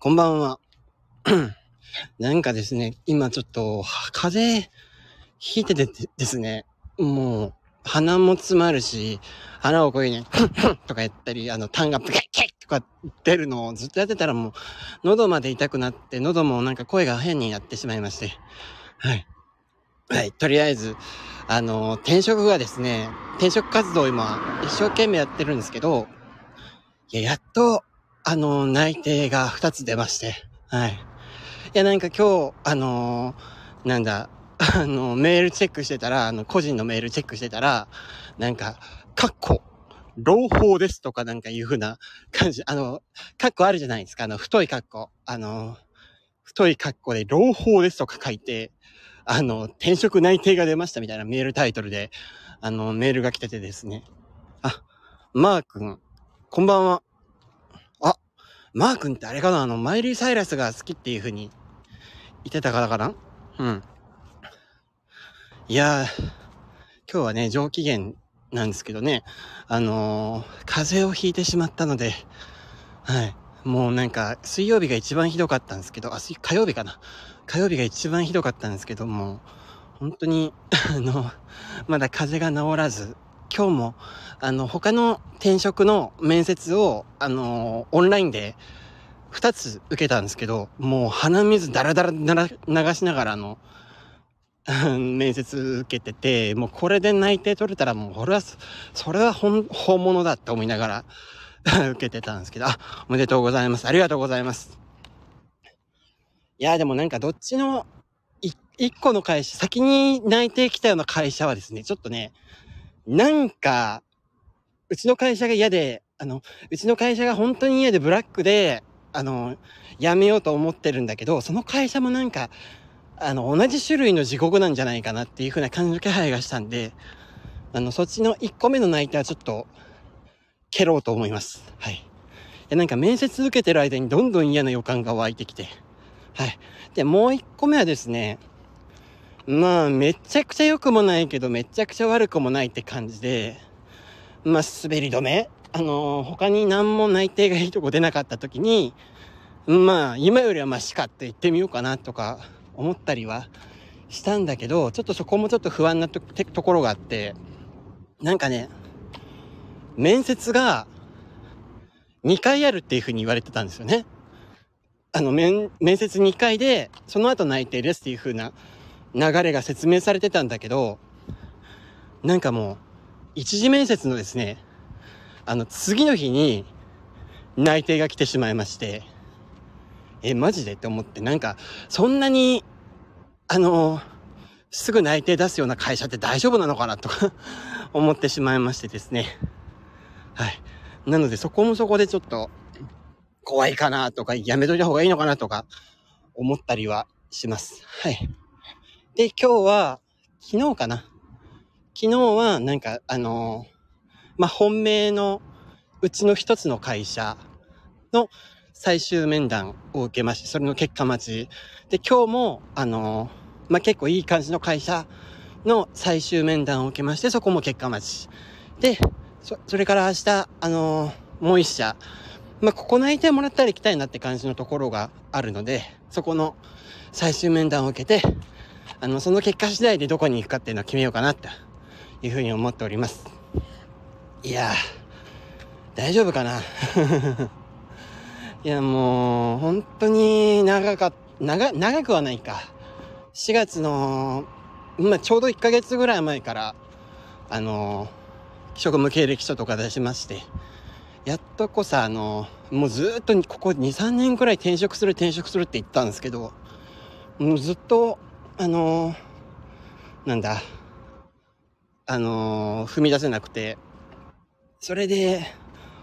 こんばんは。なんかですね、今ちょっと、風邪ひいててですね、もう、鼻も詰まるし、鼻をこういうね、とかやったり、あの、痰がプキッキッとか出るのをずっとやってたらもう、喉まで痛くなって、喉もなんか声が変になってしまいまして。はい。はい。とりあえず、あの、転職がですね、転職活動を今、一生懸命やってるんですけど、いや、やっと、あの、内定が2つ出まして、はい。いや、なんか今日、あの、なんだ、あの、メールチェックしてたら、あの、個人のメールチェックしてたら、なんか、カッコ、朗報ですとかなんかいう風な感じ、あの、カッコあるじゃないですか、あの、太いカッコ。あの、太いカッコで朗報ですとか書いて、あの、転職内定が出ましたみたいなメールタイトルで、あの、メールが来ててですね。あ、マー君、こんばんは。マー君ってあれかな？あの、マイリー・サイラスが好きっていう風に言ってたからかな？うん。いやー、今日はね、上機嫌なんですけどね、あのー、風邪をひいてしまったので、はい。もうなんか、水曜日が一番ひどかったんですけど、あ、火曜日かな？火曜日が一番ひどかったんですけども、本当に、あの、まだ風邪が治らず、今日も、あの、他の転職の面接を、あの、オンラインで2つ受けたんですけど、もう鼻水ダラダラ流しながら、あの、面接受けてて、もうこれで内定取れたらもう、俺は、それは本、本物だって思いながら 受けてたんですけど、あ、おめでとうございます。ありがとうございます。いや、でもなんかどっちの、一個の会社、先に内定来たような会社はですね、ちょっとね、なんか、うちの会社が嫌で、あの、うちの会社が本当に嫌でブラックで、あの、辞めようと思ってるんだけど、その会社もなんか、あの、同じ種類の地獄なんじゃないかなっていう風な感じの気配がしたんで、あの、そっちの1個目の内定はちょっと、蹴ろうと思います。はい。で、なんか面接受けてる間にどんどん嫌な予感が湧いてきて、はい。で、もう1個目はですね、まあ、めちゃくちゃ良くもないけど、めちゃくちゃ悪くもないって感じで、まあ、滑り止めあのー、他に何も内定がいいとこ出なかった時に、まあ、今よりはマシかって言ってみようかなとか思ったりはしたんだけど、ちょっとそこもちょっと不安なとところがあって、なんかね、面接が2回あるっていうふうに言われてたんですよね。あの、面、面接2回で、その後内定ですっていうふうな流れが説明されてたんだけど、なんかもう、一次面接のですね、あの、次の日に内定が来てしまいまして、え、マジで？って思って、なんか、そんなに、あの、すぐ内定出すような会社って大丈夫なのかな？とか思ってしまいましてですね。はい。なのでそこもそこでちょっと怖いかな？とか、やめといた方がいいのかな？とか思ったりはします。はい。で、今日は、昨日かな。昨日は、なんか、あのー、まあ、本命のうちの一つの会社の最終面談を受けまして、それの結果待ち。で、今日も、あのー、まあ、結構いい感じの会社の最終面談を受けまして、そこも結果待ち。で、そ、それから明日、あのー、もう一社、まあ、ここ内定もらったら行きたいなって感じのところがあるので、そこの最終面談を受けて、あの、その結果次第でどこに行くかっていうのを決めようかな、というふうに思っております。いや大丈夫かな？いや、もう、本当に長か、長、長くはないか。4月の、まあ、ちょうど1ヶ月ぐらい前から、あの、職務経歴書とか出しまして、やっとこさ、あの、もうずっとここ2、3年くらい転職する転職するって言ったんですけど、もうずっとあのー、なんだ、あのー、踏み出せなくて、それで、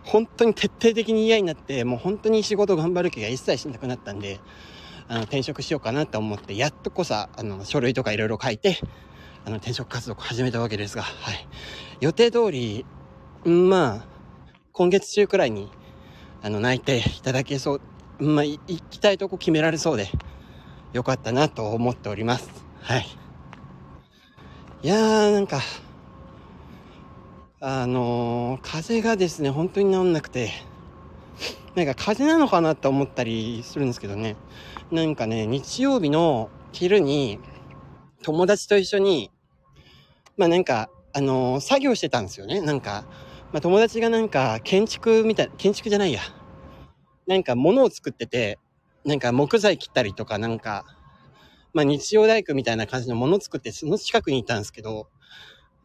本当に徹底的に嫌になって、もう本当に仕事頑張る気が一切しなくなったんで、あの、転職しようかなと思って、やっとこさ、あの、書類とかいろいろ書いて、あの、転職活動を始めたわけですが、はい。予定通り、まあ、今月中くらいに、あの、内定いただけそう、まあ、行きたいとこ決められそうで、良かったなと思っております。はい。いやー、なんか、あのー、風がですね、本当に治んなくて、なんか風なのかなって思ったりするんですけどね。なんかね、日曜日の昼に友達と一緒に、まあなんか、あのー、作業してたんですよね。なんか、まあ友達がなんか建築みたい、建築じゃないや。なんか物を作ってて、なんか木材切ったりとかなんか、まあ日曜大工みたいな感じのもの作ってその近くにいたんですけど、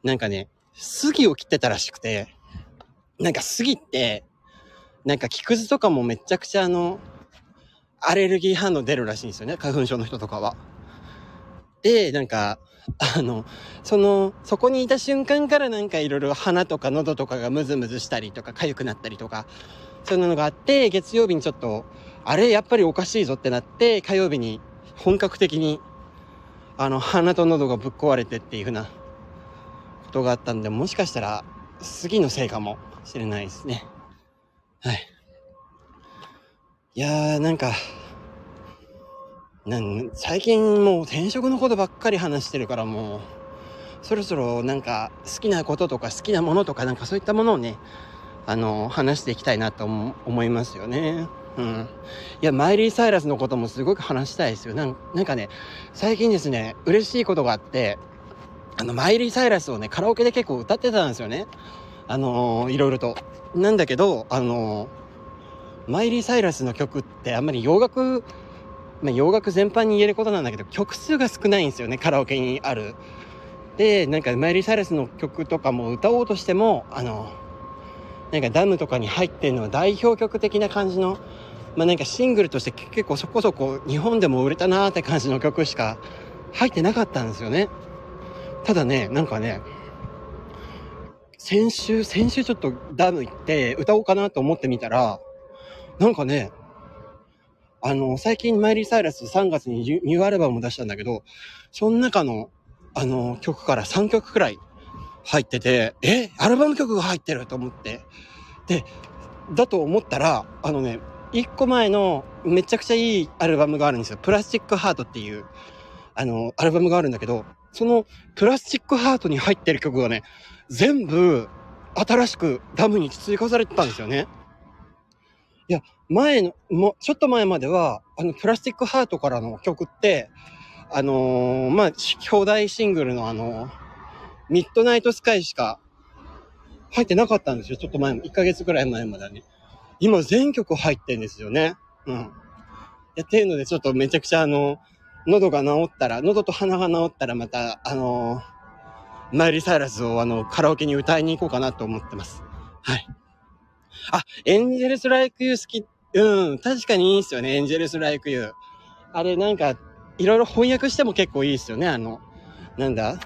なんかね、杉を切ってたらしくて、なんか杉って、なんか木くずとかもめちゃくちゃあの、アレルギー反応出るらしいんですよね。花粉症の人とかは。で、なんか、あの、その、そこにいた瞬間からなんかいろいろ鼻とか喉とかがムズムズしたりとか痒くなったりとか、そういうのがあって、月曜日にちょっと、あれやっぱりおかしいぞってなって、火曜日に本格的に、あの、鼻と喉がぶっ壊れてっていうふうなことがあったんで、もしかしたら、杉のせいかもしれないですね。はい。いやー、なんか、なん最近もう転職のことばっかり話してるからもう、そろそろなんか好きなこととか好きなものとかなんかそういったものをね、あの、話していきたいなと思いますよね。うん。いや、マイリー・サイラスのこともすごく話したいですよ。なんなんかね、最近ですね、嬉しいことがあって、あの、マイリー・サイラスをね、カラオケで結構歌ってたんですよね。あのー、いろいろと。なんだけど、あのー、マイリー・サイラスの曲ってあんまり洋楽、まあ、洋楽全般に言えることなんだけど、曲数が少ないんですよね、カラオケにある。で、なんかマイリー・サイラスの曲とかも歌おうとしても、あの、なんかダムとかに入ってるのは代表曲的な感じの、まあなんかシングルとして結構そこそこ日本でも売れたなーって感じの曲しか入ってなかったんですよね。ただね、なんかね、先週、先週ちょっとダム行って歌おうかなと思ってみたら、なんかね、あの、最近マイリー・サイラス3月にニューアルバムを出したんだけど、その中の、あの、曲から3曲くらい入ってて、えアルバム曲が入ってると思って。で、だと思ったら、あのね、1個前のめちゃくちゃいいアルバムがあるんですよ。プラスチックハートっていう、あの、アルバムがあるんだけど、そのプラスチックハートに入ってる曲がね、全部新しくダムに追加されてたんですよね。いや、前の、もちょっと前までは、あの、プラスチックハートからの曲って、あのー、まあ、兄弟シングルのあの、ミッドナイトスカイしか入ってなかったんですよ。ちょっと前も、1ヶ月くらい前までね。今全曲入ってんですよね。うん。やっていうので、ちょっとめちゃくちゃあの、喉が治ったら、喉と鼻が治ったらまた、あのー、マイリー・サイラスをあの、カラオケに歌いに行こうかなと思ってます。はい。あ、エンジェルス・ライク・ユー好き。うん、確かにいいっすよね、エンジェルス・ライク・ユー。あれなんか、いろいろ翻訳しても結構いいっすよね、あの、なんだ？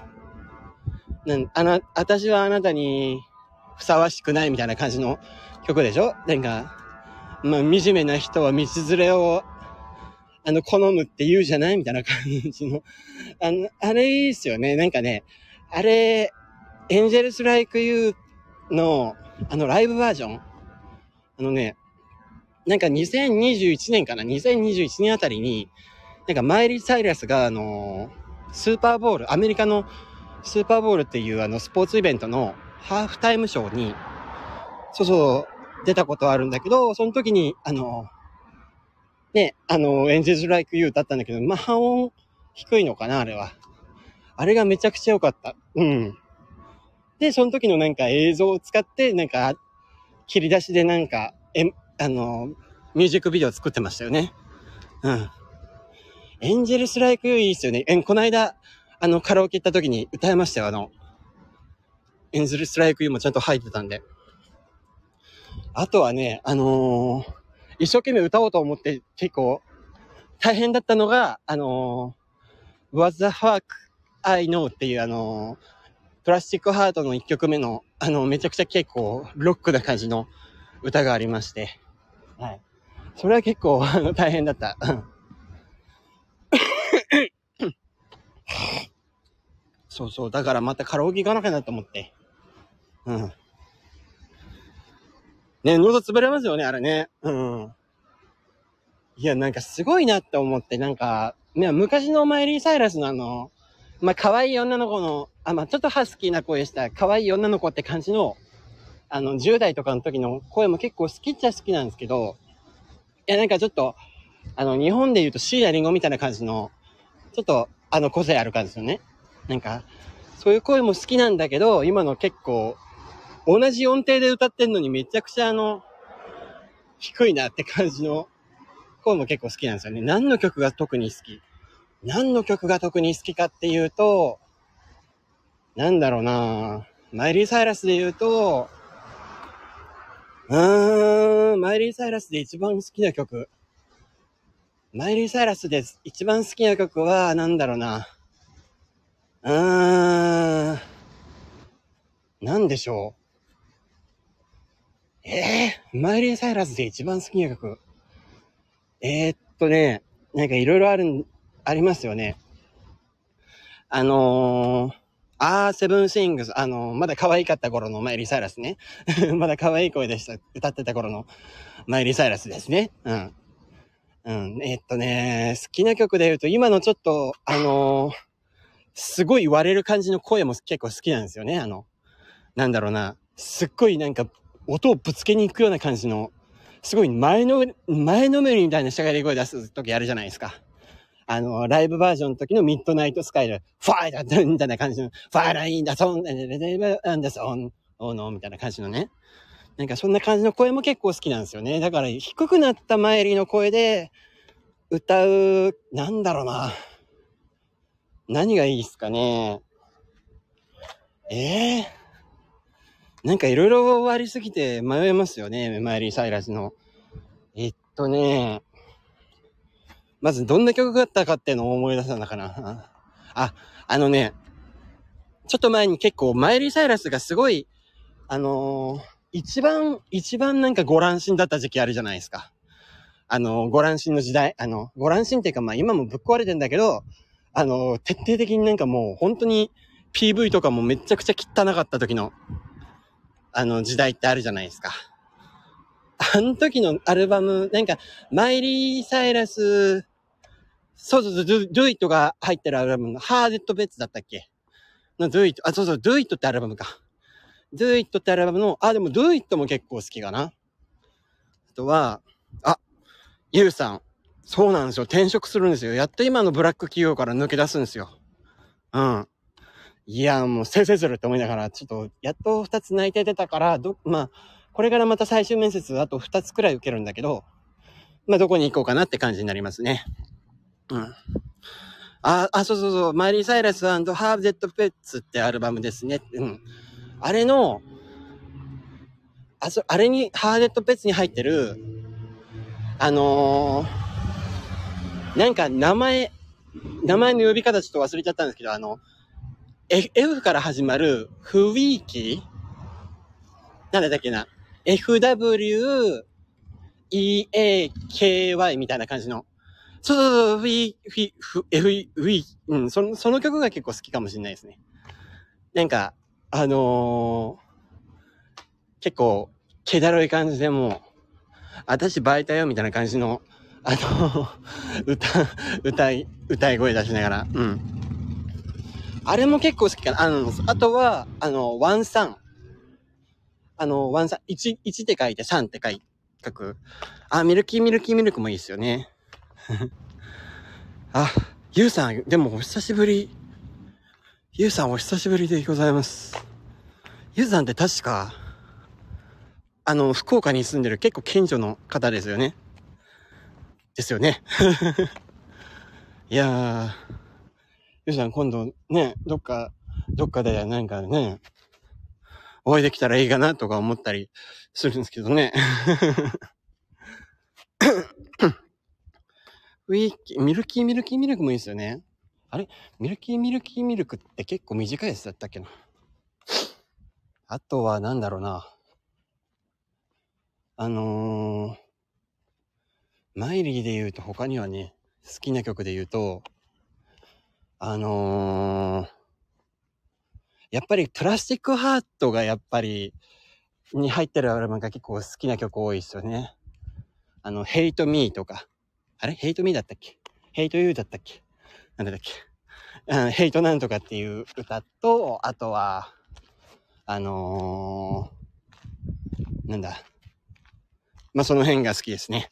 なあな、私はあなたにふさわしくないみたいな感じの曲でしょ？なんか、まあ、惨めな人は道連れをあの、好むって言うじゃないみたいな感じの。あの、あれいいっすよね。なんかね、あれ、エンジェルス・ライク・ユーの、あの、ライブバージョン？あのね、なんか2021年かな ?2021 年あたりに、なんかマイリー・サイラスが、あの、スーパーボール、アメリカのスーパーボールっていうあの、スポーツイベントのハーフタイムショーに、そうそう、出たことあるんだけど、その時に、あの、ね、あの、エンジェルライクユーだったんだけど、まあ、半音低いのかな、あれは。あれがめちゃくちゃ良かった。うん。で、その時のなんか映像を使って、なんか、切り出しでなんか、え、あの、ミュージックビデオ作ってましたよね。うん。エンジェルスライクユーいいっすよね。え、この間、あの、カラオケ行った時に歌いましたよ、あの、エンジェルストライクユーもちゃんと入ってたんで。あとはね、あのー一生懸命歌おうと思って結構大変だったのが、あのー、What the fuck I know っていうあのー、プラスチックハートの一曲目の、あの、めちゃくちゃ結構ロックな感じの歌がありまして、はい。それは結構、あの、大変だった。そうそう。だからまたカラオケ行かなきゃなと思って。うん。ね、喉潰れますよね、あれね。うん。いや、なんかすごいなって思って、なんか、ね、昔のマイリー・サイラスのあの、まあ、可愛い女の子の、あ、まあ、ちょっとハスキーな声した可愛い女の子って感じの、あの、10代とかの時の声も結構好きっちゃ好きなんですけど、いや、なんかちょっと、あの、日本で言うとシーラリンゴみたいな感じの、ちょっと、あの、個性ある感じですよね。なんか、そういう声も好きなんだけど、今の結構、同じ音程で歌ってんのにめちゃくちゃあの、低いなって感じの声も結構好きなんですよね。何の曲が特に好き？何の曲が特に好きかっていうと、なんだろうなマイリー・サイラスで言うと、うーん、マイリー・サイラスで一番好きな曲。マイリー・サイラスで一番好きな曲は、なんだろうな。うーん、なんでしょう。ええー、マイリー・サイラスで一番好きな曲。えー、っとね、なんかいろいろある、ありますよね。あのー、あー、セブンシングス、あのー、まだ可愛かった頃のマイリー・サイラスね。まだ可愛い声でした。歌ってた頃のマイリー・サイラスですね。うん。うん。えー、っとね、好きな曲で言うと、今のちょっと、あのー、すごい割れる感じの声も結構好きなんですよね。あの、なんだろうな。すっごいなんか音をぶつけに行くような感じの、すごい前の、前のめりみたいなしゃがり声出す時あるじゃないですか。あの、ライブバージョンの時のミッドナイトスカイル、ファイだみたいな感じの、ファイラインだ、ソン、レレレアンダソン、オーノーみたいな感じのね。なんかそんな感じの声も結構好きなんですよね。だから低くなった前りの声で歌う、なんだろうな。何がいいっすかね。ええーなんかいろいろありすぎて迷いますよね、マイリー・サイラスの。えっとね、まずどんな曲があったかっていうのを思い出したんだかな。あ、あのね、ちょっと前に結構マイリー・サイラスがすごい、あのー、一番、一番なんかご乱心だった時期あるじゃないですか。あのー、ご乱心の時代、あの、ご乱心っていうかまあ今もぶっ壊れてんだけど、あの、徹底的になんかもう本当に PV とかもめちゃくちゃ汚かった時のあの時代ってあるじゃないですか。あの時のアルバム、なんか、マイリー・サイラス、そうそうそう、ドゥ、ドゥイットが入ってるアルバムの、ハーデット・ベッツだったっけ？のドゥイット、あ、そうそう、ドゥイットってアルバムか。ドゥイットってアルバムの、あ、でもドゥイットも結構好きかな。あとは、あ、ユウさん。そうなんですよ。転職するんですよ。やっと今のブラック企業から抜け出すんですよ。うん。いや、もう先生するって思いながら、ちょっと、やっと二つ内定出たから、ど、まあ、これからまた最終面接あと二つくらい受けるんだけど、まあ、どこに行こうかなって感じになりますね。うん。あ、あ、そうそうそう、マリー・サイラスハーブ・デッド・ペッツってアルバムですね。うん。あれの、あ、そ、あれに、ハーデッド・ペッツに入ってる、あのー、なんか名前、名前の呼び方ちょっと忘れちゃったんですけど、あの、F から始まるフィーキなんだっけな ?FW EAKY みたいな感じの。そうそうそう、フィー、フィ、フ、F、フィ、うん、その、その曲が結構好きかもしれないですね。なんか、あのー、結構、気だるい感じでもう、私バイタよみたいな感じの、あの 歌、歌い、歌い声出しながら、うん。あれも結構好きかな。あの、あとは、あの、ワンサン。あの、ワンサン、1、1って書いて3って書い書く。あ、ミルキーミルキーミルクもいいですよね。あ、ゆうさん、でもお久しぶり。ゆうさんお久しぶりでございます。ゆうさんって確か、あの、福岡に住んでる結構近所の方ですよね。ですよね。いやー。ゆうさん今度ね、どっか、どっかでなんかね、お会いできたらいいかなとか思ったりするんですけどね。ウィーキー、ミルキーミルキーミルクもいいですよね。あれ？ミルキーミルキーミルクって結構短いやつだったっけな。あとはなんだろうな。あのー、マイリーで言うと他にはね、好きな曲で言うと、あのー、やっぱりプラスチックハートがやっぱり、に入ってるアルバムが結構好きな曲多いですよね。あの、 Hate Me とか。あれ？ Hate Me だったっけ？ Hate You だったっけ？なんだっけうん、 Hate なんとかっていう歌と、あとは、あのー、なんだ。まあ、その辺が好きですね。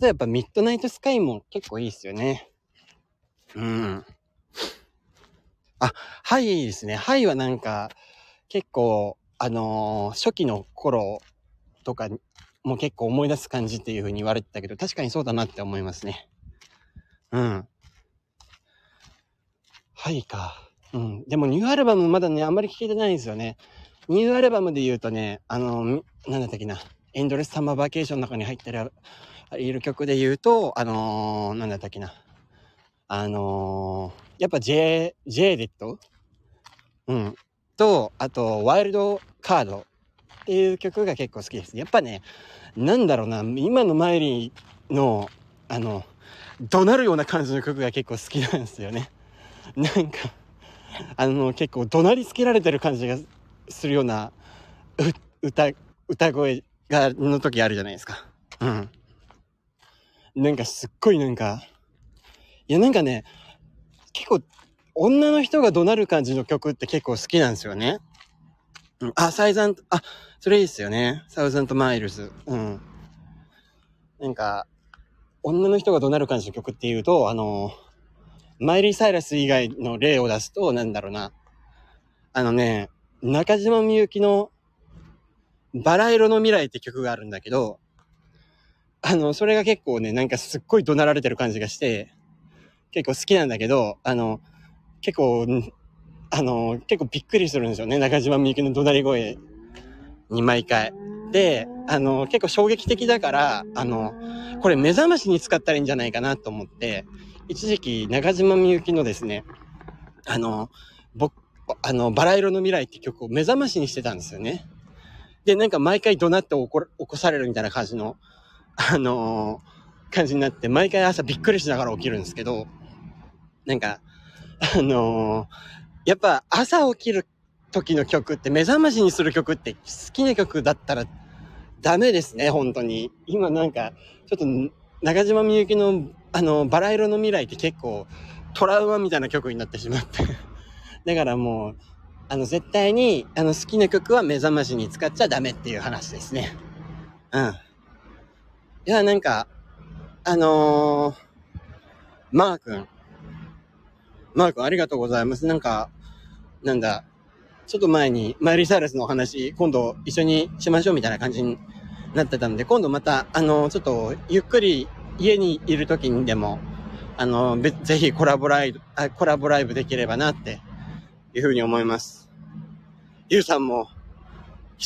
とやっぱ Midnight Sky も結構いいっすよね。うん。あ、 High ですね。 High はなんか、結構、あのー、初期の頃とかも結構思い出す感じっていう風に言われてたけど、確かにそうだなって思いますね。うん。ハイか。うん。でもニューアルバムまだね、あんまり聴けてないんですよね。ニューアルバムで言うとね、あの、なんだったっけな。エンドレスサマーバケーションの中に入ってる、いる曲で言うと、あのー、なんだったっけな。あのー、やっぱ J、J デットうん。と、あと、ワイルドカードっていう曲が結構好きです。やっぱね、なんだろうな、今のマイリーの、あの、怒鳴るような感じの曲が結構好きなんですよね。なんか、あの、結構怒鳴りつけられてる感じがするような、歌、歌声が、の時あるじゃないですか。うん。なんかすっごいなんか、いやなんかね、結構、女の人が怒鳴る感じの曲って結構好きなんですよね。うん、あ、 Thousand、あ、それいいっすよね。 Thousand Miles。うん。なんか、女の人が怒鳴る感じの曲っていうと、あの、マイリー・サイラス以外の例を出すと、なんだろうな。あのね、中島みゆきのバラ色の未来って曲があるんだけど、あの、それが結構ね、なんかすっごい怒鳴られてる感じがして、結構好きなんだけど、あの、結構、あの、結構びっくりするんですよね。中島みゆきの怒鳴り声に毎回。で、あの、結構衝撃的だから、あの、これ目覚ましに使ったらいいんじゃないかなと思って、一時期中島みゆきのですね、あの、僕、あの、バラ色の未来って曲を目覚ましにしてたんですよね。で、なんか毎回怒鳴って起こ起こされるみたいな感じの、あのー、感じになって、毎回朝びっくりしながら起きるんですけど、なんか、あのー、やっぱ朝起きる時の曲って目覚ましにする曲って好きな曲だったらダメですね、本当に。今なんか、ちょっと中島みゆきのあの、バラ色の未来って結構トラウマみたいな曲になってしまって だからもう、あの、絶対に、あの、好きな曲は目覚ましに使っちゃダメっていう話ですね。うん。いや、なんか、あのー、マー君。マー君ありがとうございます。なんか、なんだ、ちょっと前にマイリ・サイラスのお話、今度一緒にしましょうみたいな感じになってたんで、今度また、あの、ちょっとゆっくり家にいる時にでも、あの、ぜひコラボライブ、あコラボライブできればなっていうふうに思います。ゆうさんも、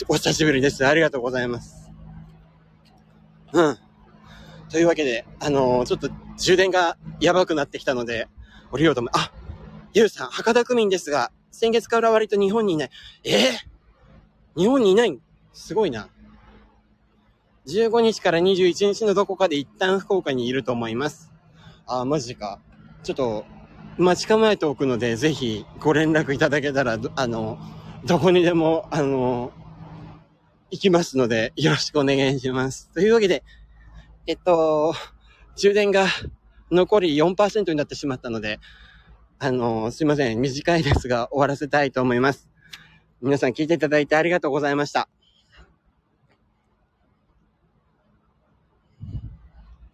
お久しぶりです。ありがとうございます。うん。というわけで、あのー、ちょっと充電がやばくなってきたので、降りようと思う。あ、ゆうさん、博多区民ですが、先月から割と日本にいない。えー、日本にいない？すごいな。15日から21日のどこかで一旦福岡にいると思います。あ、マジか。ちょっと、待ち構えておくので、ぜひご連絡いただけたら、あの、どこにでも、あの、行きますので、よろしくお願いします。というわけで、えっと、充電が残り4%になってしまったので、あの、すいません。短いですが、終わらせたいと思います。皆さん聞いていただいてありがとうございました。